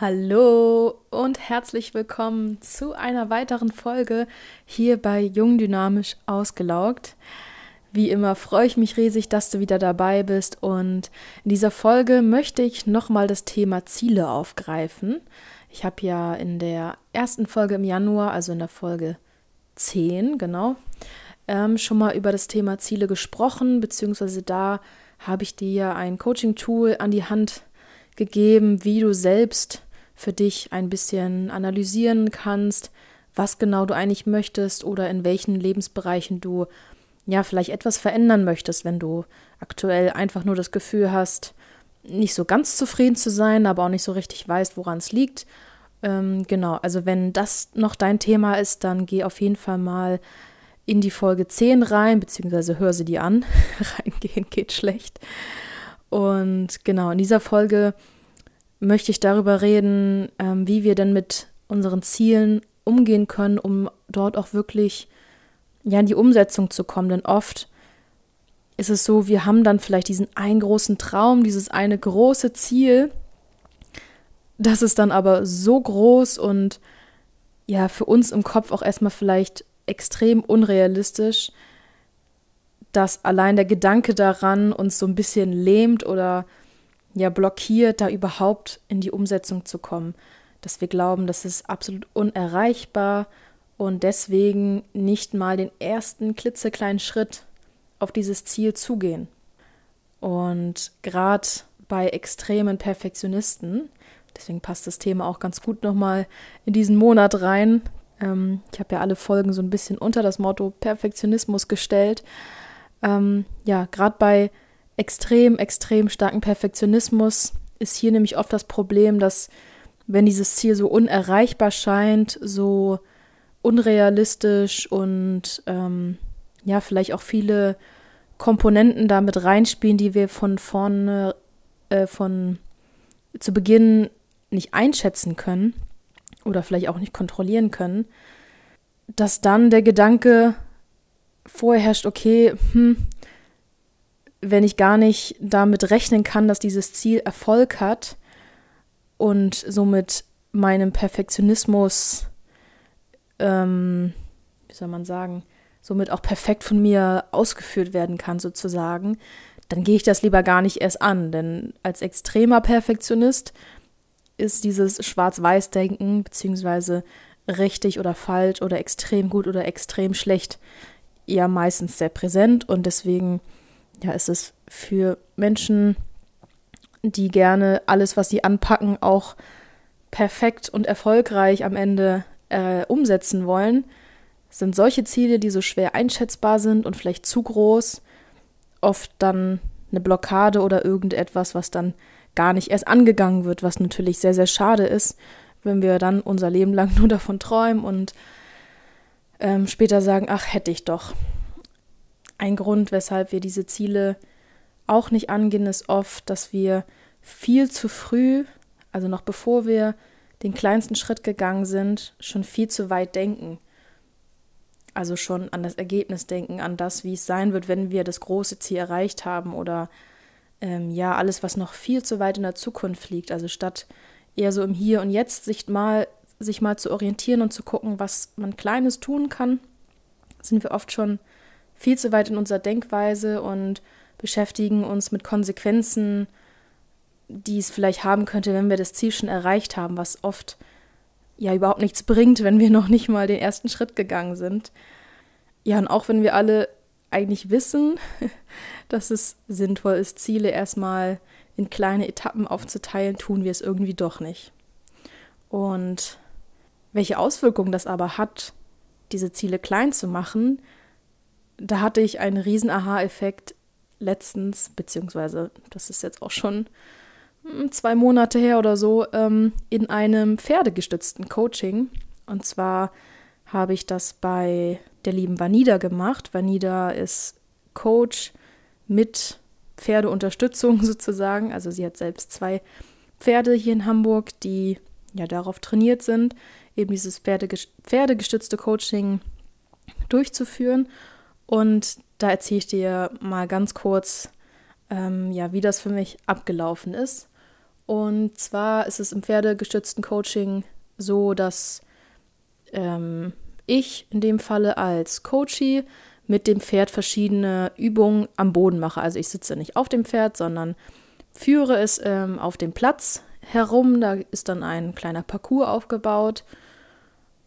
Hallo und herzlich willkommen zu einer weiteren Folge hier bei Jung Dynamisch Ausgelaugt. Wie immer freue ich mich riesig, dass du wieder dabei bist und in dieser Folge möchte ich nochmal das Thema Ziele aufgreifen. Ich habe ja in der ersten Folge im Januar, also in der Folge 10, genau, ähm, schon mal über das Thema Ziele gesprochen, beziehungsweise da habe ich dir ein Coaching-Tool an die Hand gegeben, wie du selbst für dich ein bisschen analysieren kannst, was genau du eigentlich möchtest oder in welchen Lebensbereichen du ja vielleicht etwas verändern möchtest, wenn du aktuell einfach nur das Gefühl hast, nicht so ganz zufrieden zu sein, aber auch nicht so richtig weißt, woran es liegt. Ähm, genau, also wenn das noch dein Thema ist, dann geh auf jeden Fall mal in die Folge 10 rein, beziehungsweise hör sie dir an. Reingehen geht schlecht. Und genau, in dieser Folge möchte ich darüber reden, ähm, wie wir denn mit unseren Zielen umgehen können, um dort auch wirklich ja, in die Umsetzung zu kommen. Denn oft ist es so, wir haben dann vielleicht diesen einen großen Traum, dieses eine große Ziel, das ist dann aber so groß und ja, für uns im Kopf auch erstmal vielleicht extrem unrealistisch, dass allein der Gedanke daran uns so ein bisschen lähmt oder ja blockiert, da überhaupt in die Umsetzung zu kommen. Dass wir glauben, das ist absolut unerreichbar und deswegen nicht mal den ersten klitzekleinen Schritt auf dieses Ziel zugehen. Und gerade bei extremen Perfektionisten, deswegen passt das Thema auch ganz gut nochmal in diesen Monat rein. Ähm, ich habe ja alle Folgen so ein bisschen unter das Motto Perfektionismus gestellt. Ähm, ja, gerade bei extrem, extrem starken Perfektionismus ist hier nämlich oft das Problem, dass wenn dieses Ziel so unerreichbar scheint, so unrealistisch und ähm, ja, vielleicht auch viele Komponenten damit reinspielen, die wir von vorne, äh, von zu Beginn nicht einschätzen können oder vielleicht auch nicht kontrollieren können, dass dann der Gedanke vorherrscht, okay, hm, wenn ich gar nicht damit rechnen kann, dass dieses Ziel Erfolg hat und somit meinem Perfektionismus, ähm, wie soll man sagen, somit auch perfekt von mir ausgeführt werden kann, sozusagen, dann gehe ich das lieber gar nicht erst an. Denn als extremer Perfektionist ist dieses Schwarz-Weiß-Denken, beziehungsweise richtig oder falsch oder extrem gut oder extrem schlecht, ja meistens sehr präsent und deswegen ja, ist es für Menschen, die gerne alles, was sie anpacken, auch perfekt und erfolgreich am Ende äh, umsetzen wollen, sind solche Ziele, die so schwer einschätzbar sind und vielleicht zu groß, oft dann eine Blockade oder irgendetwas, was dann gar nicht erst angegangen wird, was natürlich sehr, sehr schade ist, wenn wir dann unser Leben lang nur davon träumen und ähm, später sagen, ach, hätte ich doch. Ein Grund, weshalb wir diese Ziele auch nicht angehen, ist oft, dass wir viel zu früh, also noch bevor wir den kleinsten Schritt gegangen sind, schon viel zu weit denken. Also schon an das Ergebnis denken, an das, wie es sein wird, wenn wir das große Ziel erreicht haben oder ähm, ja, alles, was noch viel zu weit in der Zukunft liegt. Also statt eher so im Hier und Jetzt sich mal, sich mal zu orientieren und zu gucken, was man Kleines tun kann, sind wir oft schon viel zu weit in unserer Denkweise und beschäftigen uns mit Konsequenzen, die es vielleicht haben könnte, wenn wir das Ziel schon erreicht haben, was oft ja überhaupt nichts bringt, wenn wir noch nicht mal den ersten Schritt gegangen sind. Ja, und auch wenn wir alle eigentlich wissen, dass es sinnvoll ist, Ziele erstmal in kleine Etappen aufzuteilen, tun wir es irgendwie doch nicht. Und welche Auswirkungen das aber hat, diese Ziele klein zu machen, da hatte ich einen riesen Aha-Effekt letztens, beziehungsweise das ist jetzt auch schon hm, zwei Monate her oder so, ähm, in einem pferdegestützten Coaching. Und zwar habe ich das bei der lieben Vanida gemacht. Vanida ist Coach mit Pferdeunterstützung sozusagen. Also sie hat selbst zwei Pferde hier in Hamburg, die ja darauf trainiert sind, eben dieses pferdegestützte Coaching durchzuführen. Und da erzähle ich dir mal ganz kurz, ähm, ja, wie das für mich abgelaufen ist. Und zwar ist es im pferdegestützten Coaching so, dass ähm, ich in dem Falle als Coachie mit dem Pferd verschiedene Übungen am Boden mache. Also ich sitze nicht auf dem Pferd, sondern führe es ähm, auf dem Platz herum. Da ist dann ein kleiner Parcours aufgebaut.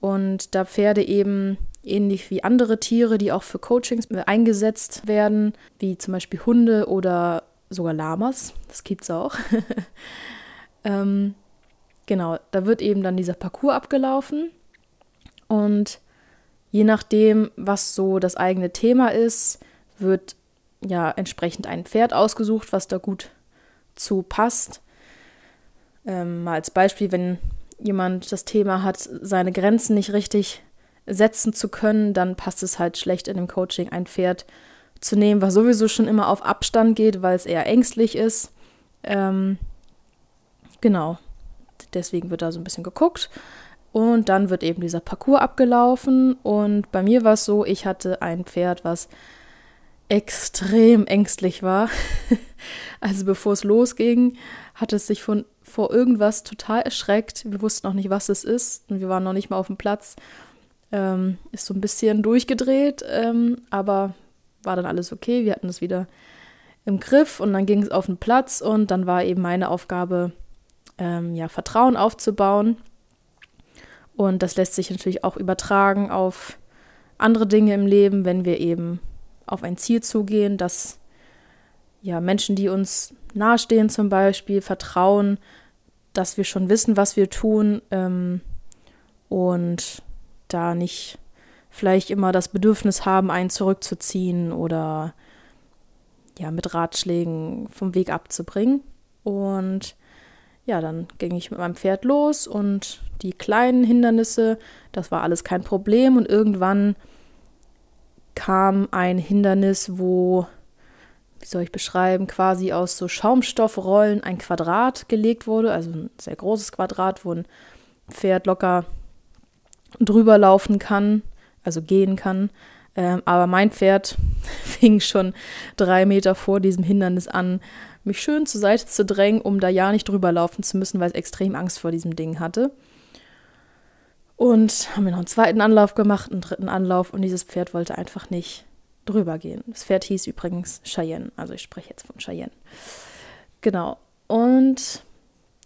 Und da Pferde eben ähnlich wie andere Tiere, die auch für Coachings eingesetzt werden, wie zum Beispiel Hunde oder sogar Lamas, das gibt es auch. ähm, genau, da wird eben dann dieser Parcours abgelaufen und je nachdem, was so das eigene Thema ist, wird ja entsprechend ein Pferd ausgesucht, was da gut zu passt. Ähm, mal als Beispiel, wenn jemand das Thema hat, seine Grenzen nicht richtig setzen zu können, dann passt es halt schlecht in dem Coaching, ein Pferd zu nehmen, was sowieso schon immer auf Abstand geht, weil es eher ängstlich ist. Ähm, genau. Deswegen wird da so ein bisschen geguckt. Und dann wird eben dieser Parcours abgelaufen. Und bei mir war es so, ich hatte ein Pferd, was extrem ängstlich war. also bevor es losging, hat es sich von, vor irgendwas total erschreckt. Wir wussten noch nicht, was es ist. Und wir waren noch nicht mal auf dem Platz. Ähm, ist so ein bisschen durchgedreht, ähm, aber war dann alles okay. Wir hatten das wieder im Griff und dann ging es auf den Platz und dann war eben meine Aufgabe, ähm, ja, Vertrauen aufzubauen. Und das lässt sich natürlich auch übertragen auf andere Dinge im Leben, wenn wir eben auf ein Ziel zugehen, dass ja Menschen, die uns nahestehen zum Beispiel, vertrauen, dass wir schon wissen, was wir tun ähm, und da nicht vielleicht immer das Bedürfnis haben, einen zurückzuziehen oder ja, mit Ratschlägen vom Weg abzubringen. Und ja, dann ging ich mit meinem Pferd los und die kleinen Hindernisse, das war alles kein Problem. Und irgendwann kam ein Hindernis, wo, wie soll ich beschreiben, quasi aus so Schaumstoffrollen ein Quadrat gelegt wurde, also ein sehr großes Quadrat, wo ein Pferd locker drüber laufen kann, also gehen kann. Ähm, aber mein Pferd fing schon drei Meter vor diesem Hindernis an, mich schön zur Seite zu drängen, um da ja nicht drüber laufen zu müssen, weil es extrem Angst vor diesem Ding hatte. Und haben wir noch einen zweiten Anlauf gemacht, einen dritten Anlauf und dieses Pferd wollte einfach nicht drüber gehen. Das Pferd hieß übrigens Cheyenne, also ich spreche jetzt von Cheyenne. Genau. Und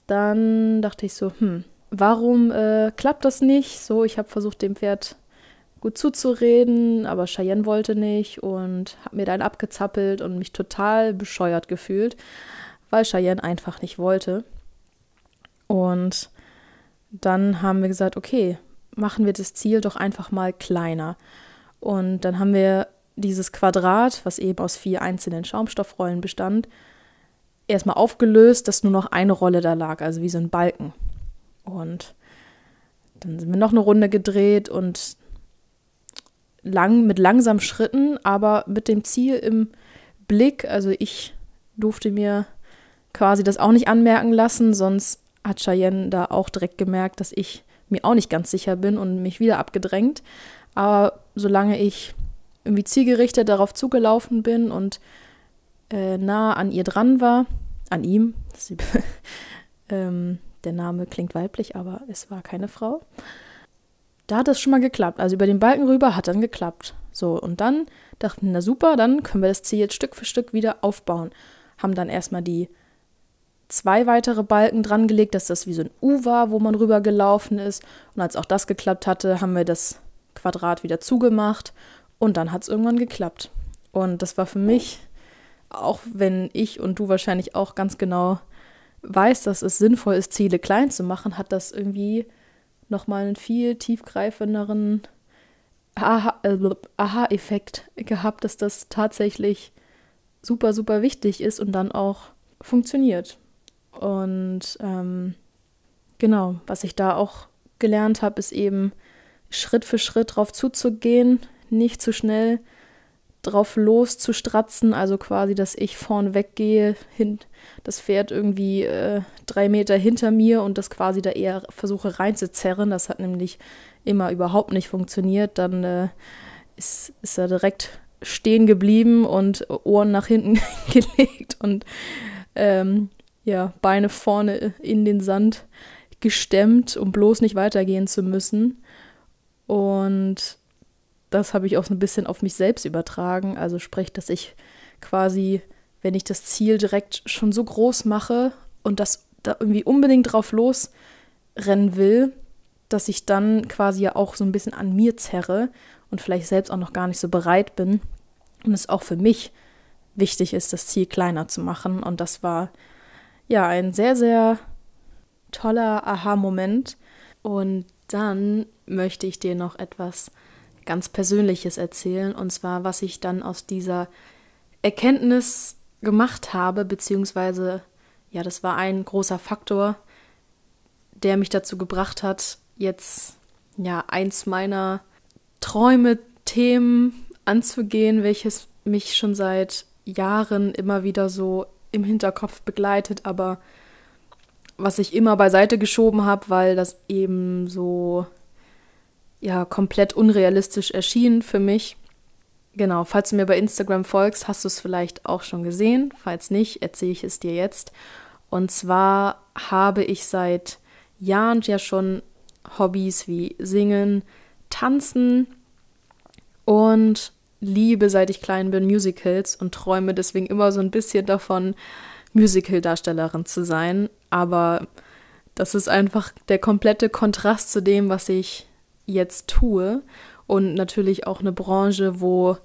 dann dachte ich so, hm, warum äh, klappt das nicht? So, ich habe versucht, dem Pferd gut zuzureden, aber Cheyenne wollte nicht und habe mir dann abgezappelt und mich total bescheuert gefühlt, weil Cheyenne einfach nicht wollte. Und dann haben wir gesagt, okay, machen wir das Ziel doch einfach mal kleiner. Und dann haben wir dieses Quadrat, was eben aus vier einzelnen Schaumstoffrollen bestand, erstmal aufgelöst, dass nur noch eine Rolle da lag, also wie so ein Balken. Und dann sind wir noch eine Runde gedreht und lang, mit langsamen Schritten, aber mit dem Ziel im Blick. Also ich durfte mir quasi das auch nicht anmerken lassen, sonst hat Cheyenne da auch direkt gemerkt, dass ich mir auch nicht ganz sicher bin und mich wieder abgedrängt. Aber solange ich irgendwie zielgerichtet darauf zugelaufen bin und äh, nah an ihr dran war, an ihm, ähm, der Name klingt weiblich, aber es war keine Frau. Da hat das schon mal geklappt. Also über den Balken rüber hat dann geklappt. So, und dann dachten, na super, dann können wir das Ziel jetzt Stück für Stück wieder aufbauen. Haben dann erstmal die zwei weitere Balken dran gelegt, dass das wie so ein U war, wo man rüber gelaufen ist. Und als auch das geklappt hatte, haben wir das Quadrat wieder zugemacht und dann hat es irgendwann geklappt. Und das war für mich, auch wenn ich und du wahrscheinlich auch ganz genau weiß, dass es sinnvoll ist, Ziele klein zu machen, hat das irgendwie nochmal einen viel tiefgreifenderen äh, Aha-Effekt gehabt, dass das tatsächlich super, super wichtig ist und dann auch funktioniert. Und ähm, genau, was ich da auch gelernt habe, ist eben Schritt für Schritt drauf zuzugehen, nicht zu schnell drauf loszustratzen, also quasi, dass ich vorn weggehe, das Pferd irgendwie äh, drei Meter hinter mir und das quasi da eher versuche reinzuzerren. Das hat nämlich immer überhaupt nicht funktioniert. Dann äh, ist, ist er direkt stehen geblieben und Ohren nach hinten gelegt und ähm, ja, Beine vorne in den Sand gestemmt, um bloß nicht weitergehen zu müssen. Und das habe ich auch so ein bisschen auf mich selbst übertragen. Also sprich, dass ich quasi, wenn ich das Ziel direkt schon so groß mache und das da irgendwie unbedingt drauf losrennen will, dass ich dann quasi ja auch so ein bisschen an mir zerre und vielleicht selbst auch noch gar nicht so bereit bin. Und es auch für mich wichtig ist, das Ziel kleiner zu machen. Und das war ja ein sehr, sehr toller Aha-Moment. Und dann möchte ich dir noch etwas ganz Persönliches erzählen. Und zwar, was ich dann aus dieser Erkenntnis gemacht habe, beziehungsweise, ja, das war ein großer Faktor, der mich dazu gebracht hat, jetzt, ja, eins meiner Träume, Themen anzugehen, welches mich schon seit Jahren immer wieder so im Hinterkopf begleitet, aber was ich immer beiseite geschoben habe, weil das eben so ja komplett unrealistisch erschien für mich. Genau, falls du mir bei Instagram folgst, hast du es vielleicht auch schon gesehen. Falls nicht, erzähle ich es dir jetzt. Und zwar habe ich seit Jahren ja schon Hobbys wie Singen, Tanzen und liebe, seit ich klein bin, Musicals und träume deswegen immer so ein bisschen davon, Musical-Darstellerin zu sein. Aber das ist einfach der komplette Kontrast zu dem, was ich jetzt tue. Und natürlich auch eine Branche, wo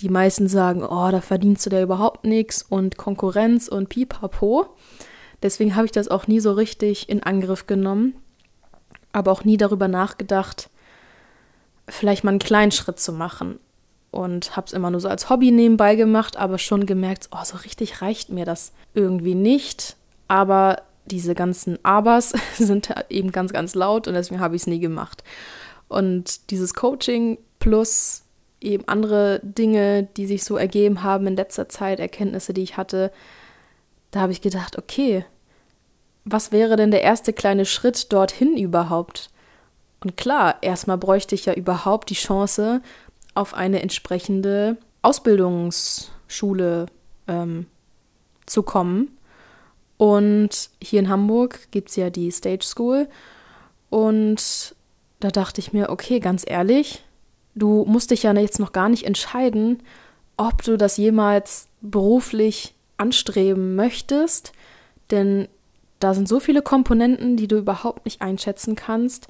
die meisten sagen, oh, da verdienst du da überhaupt nichts und Konkurrenz und pipapo. Deswegen habe ich das auch nie so richtig in Angriff genommen, aber auch nie darüber nachgedacht, vielleicht mal einen kleinen Schritt zu machen und habe es immer nur so als Hobby nebenbei gemacht, aber schon gemerkt, oh, so richtig reicht mir das irgendwie nicht. Aber diese ganzen Abers sind eben ganz, ganz laut und deswegen habe ich es nie gemacht. Und dieses Coaching plus eben andere Dinge, die sich so ergeben haben in letzter Zeit, Erkenntnisse, die ich hatte, da habe ich gedacht, okay, was wäre denn der erste kleine Schritt dorthin überhaupt? Und klar, erstmal bräuchte ich ja überhaupt die Chance, auf eine entsprechende Ausbildungsschule ähm, zu kommen. Und hier in Hamburg gibt es ja die Stage School. Und da dachte ich mir, okay, ganz ehrlich, du musst dich ja jetzt noch gar nicht entscheiden, ob du das jemals beruflich anstreben möchtest. Denn da sind so viele Komponenten, die du überhaupt nicht einschätzen kannst.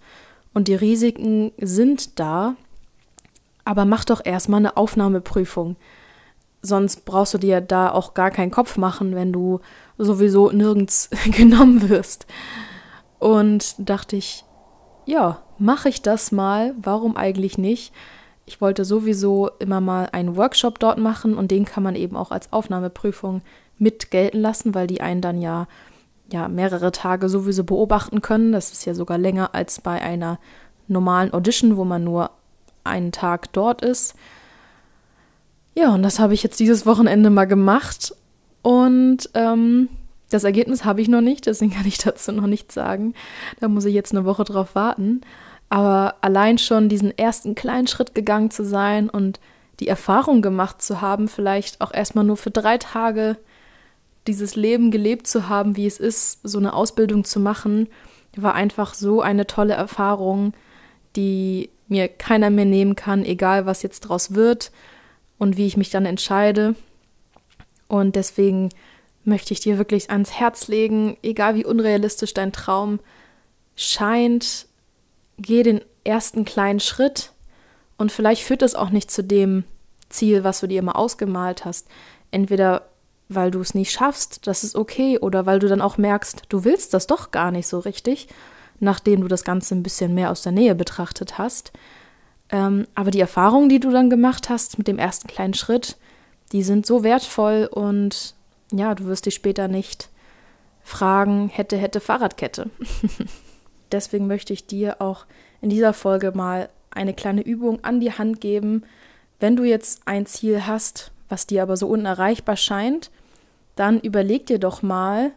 Und die Risiken sind da. Aber mach doch erstmal eine Aufnahmeprüfung. Sonst brauchst du dir da auch gar keinen Kopf machen, wenn du sowieso nirgends genommen wirst. Und dachte ich, ja, mache ich das mal, warum eigentlich nicht? Ich wollte sowieso immer mal einen Workshop dort machen und den kann man eben auch als Aufnahmeprüfung mit gelten lassen, weil die einen dann ja, ja mehrere Tage sowieso beobachten können. Das ist ja sogar länger als bei einer normalen Audition, wo man nur einen Tag dort ist. Ja, und das habe ich jetzt dieses Wochenende mal gemacht. Und ähm, das Ergebnis habe ich noch nicht, deswegen kann ich dazu noch nichts sagen. Da muss ich jetzt eine Woche drauf warten. Aber allein schon diesen ersten kleinen Schritt gegangen zu sein und die Erfahrung gemacht zu haben, vielleicht auch erstmal nur für drei Tage dieses Leben gelebt zu haben, wie es ist, so eine Ausbildung zu machen, war einfach so eine tolle Erfahrung, die mir keiner mehr nehmen kann, egal was jetzt draus wird und wie ich mich dann entscheide. Und deswegen möchte ich dir wirklich ans Herz legen, egal wie unrealistisch dein Traum scheint, geh den ersten kleinen Schritt und vielleicht führt das auch nicht zu dem Ziel, was du dir immer ausgemalt hast. Entweder weil du es nicht schaffst, das ist okay, oder weil du dann auch merkst, du willst das doch gar nicht so richtig nachdem du das Ganze ein bisschen mehr aus der Nähe betrachtet hast. Ähm, aber die Erfahrungen, die du dann gemacht hast mit dem ersten kleinen Schritt, die sind so wertvoll und ja, du wirst dich später nicht fragen, hätte, hätte Fahrradkette. Deswegen möchte ich dir auch in dieser Folge mal eine kleine Übung an die Hand geben. Wenn du jetzt ein Ziel hast, was dir aber so unerreichbar scheint, dann überleg dir doch mal,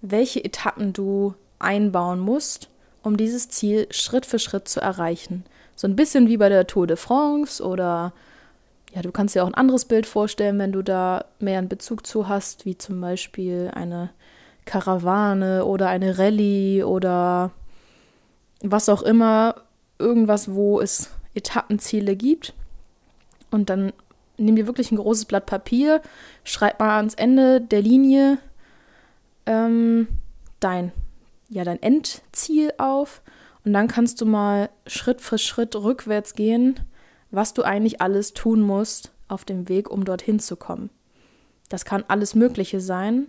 welche Etappen du einbauen musst, um dieses Ziel Schritt für Schritt zu erreichen. So ein bisschen wie bei der Tour de France oder ja, du kannst dir auch ein anderes Bild vorstellen, wenn du da mehr einen Bezug zu hast, wie zum Beispiel eine Karawane oder eine Rallye oder was auch immer, irgendwas, wo es Etappenziele gibt. Und dann nimm dir wirklich ein großes Blatt Papier, schreib mal ans Ende der Linie ähm, dein, ja, dein Endziel auf und dann kannst du mal Schritt für Schritt rückwärts gehen, was du eigentlich alles tun musst auf dem Weg, um dorthin zu kommen. Das kann alles Mögliche sein.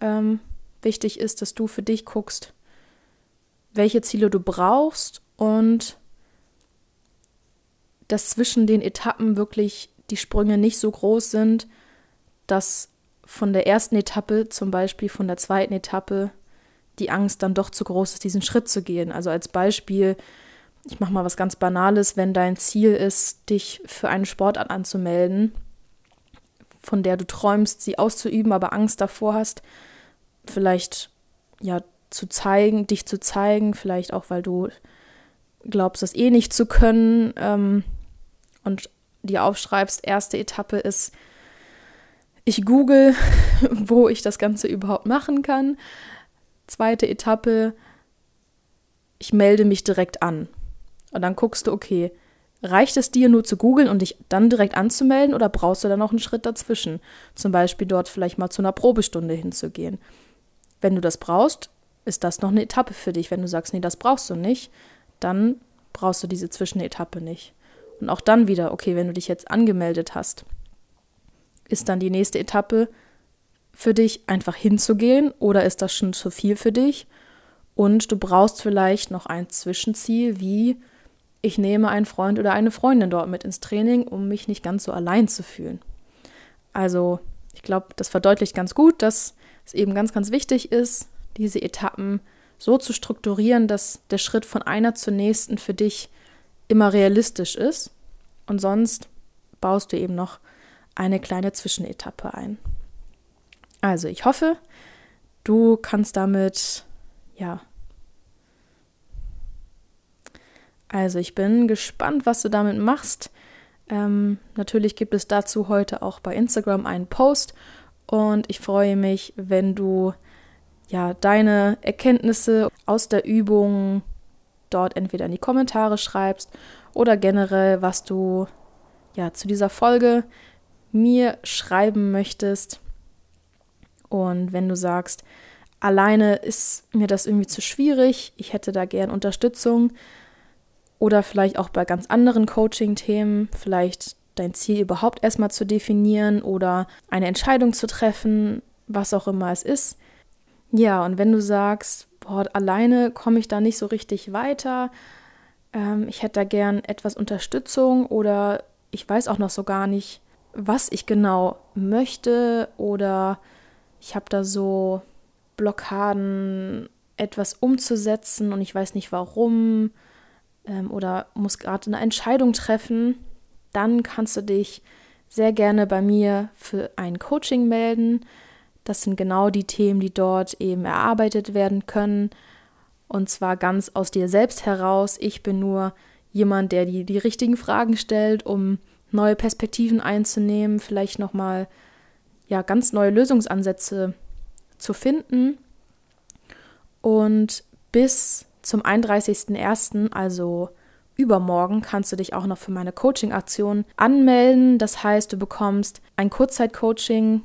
Ähm, wichtig ist, dass du für dich guckst, welche Ziele du brauchst und dass zwischen den Etappen wirklich die Sprünge nicht so groß sind, dass von der ersten Etappe, zum Beispiel von der zweiten Etappe, die Angst dann doch zu groß ist, diesen Schritt zu gehen. Also als Beispiel, ich mache mal was ganz Banales, wenn dein Ziel ist, dich für einen Sportart anzumelden, von der du träumst, sie auszuüben, aber Angst davor hast, vielleicht ja zu zeigen, dich zu zeigen, vielleicht auch, weil du glaubst, das eh nicht zu können ähm, und dir aufschreibst, erste Etappe ist, ich google, wo ich das Ganze überhaupt machen kann. Zweite Etappe, ich melde mich direkt an. Und dann guckst du, okay, reicht es dir nur zu googeln und dich dann direkt anzumelden oder brauchst du dann noch einen Schritt dazwischen? Zum Beispiel dort vielleicht mal zu einer Probestunde hinzugehen. Wenn du das brauchst, ist das noch eine Etappe für dich. Wenn du sagst, nee, das brauchst du nicht, dann brauchst du diese Zwischenetappe nicht. Und auch dann wieder, okay, wenn du dich jetzt angemeldet hast, ist dann die nächste Etappe für dich einfach hinzugehen oder ist das schon zu viel für dich? Und du brauchst vielleicht noch ein Zwischenziel, wie ich nehme einen Freund oder eine Freundin dort mit ins Training, um mich nicht ganz so allein zu fühlen. Also, ich glaube, das verdeutlicht ganz gut, dass es eben ganz, ganz wichtig ist, diese Etappen so zu strukturieren, dass der Schritt von einer zur nächsten für dich immer realistisch ist. Und sonst baust du eben noch eine kleine Zwischenetappe ein. Also ich hoffe, du kannst damit, ja. Also ich bin gespannt, was du damit machst. Ähm, natürlich gibt es dazu heute auch bei Instagram einen Post und ich freue mich, wenn du ja deine Erkenntnisse aus der Übung dort entweder in die Kommentare schreibst oder generell, was du ja zu dieser Folge mir schreiben möchtest. Und wenn du sagst, alleine ist mir das irgendwie zu schwierig, ich hätte da gern Unterstützung oder vielleicht auch bei ganz anderen Coaching-Themen, vielleicht dein Ziel überhaupt erstmal zu definieren oder eine Entscheidung zu treffen, was auch immer es ist. Ja, und wenn du sagst, boah, alleine komme ich da nicht so richtig weiter, ähm, ich hätte da gern etwas Unterstützung oder ich weiß auch noch so gar nicht, was ich genau möchte oder ich habe da so Blockaden, etwas umzusetzen und ich weiß nicht warum ähm, oder muss gerade eine Entscheidung treffen, dann kannst du dich sehr gerne bei mir für ein Coaching melden. Das sind genau die Themen, die dort eben erarbeitet werden können. Und zwar ganz aus dir selbst heraus. Ich bin nur jemand, der die, die richtigen Fragen stellt, um neue Perspektiven einzunehmen, vielleicht nochmal ja, ganz neue Lösungsansätze zu finden. Und bis zum 31.01., also übermorgen, kannst du dich auch noch für meine Coaching-Aktion anmelden. Das heißt, du bekommst ein Kurzzeit-Coaching,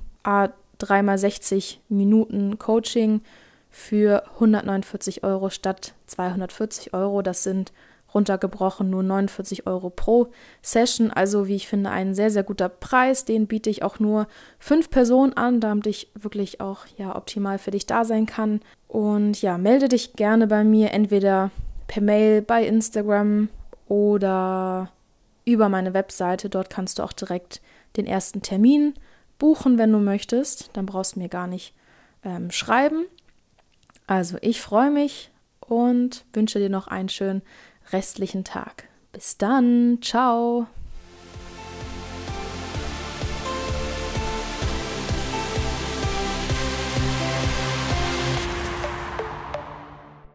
dreimal 60 Minuten Coaching für 149 Euro statt 240 Euro. Das sind runtergebrochen nur 49 Euro pro Session. Also wie ich finde, ein sehr, sehr guter Preis. Den biete ich auch nur fünf Personen an, damit ich wirklich auch ja optimal für dich da sein kann. Und ja, melde dich gerne bei mir, entweder per Mail, bei Instagram oder über meine Webseite. Dort kannst du auch direkt den ersten Termin buchen, wenn du möchtest. Dann brauchst du mir gar nicht ähm, schreiben. Also ich freue mich und wünsche dir noch einen schönen restlichen Tag. Bis dann, ciao.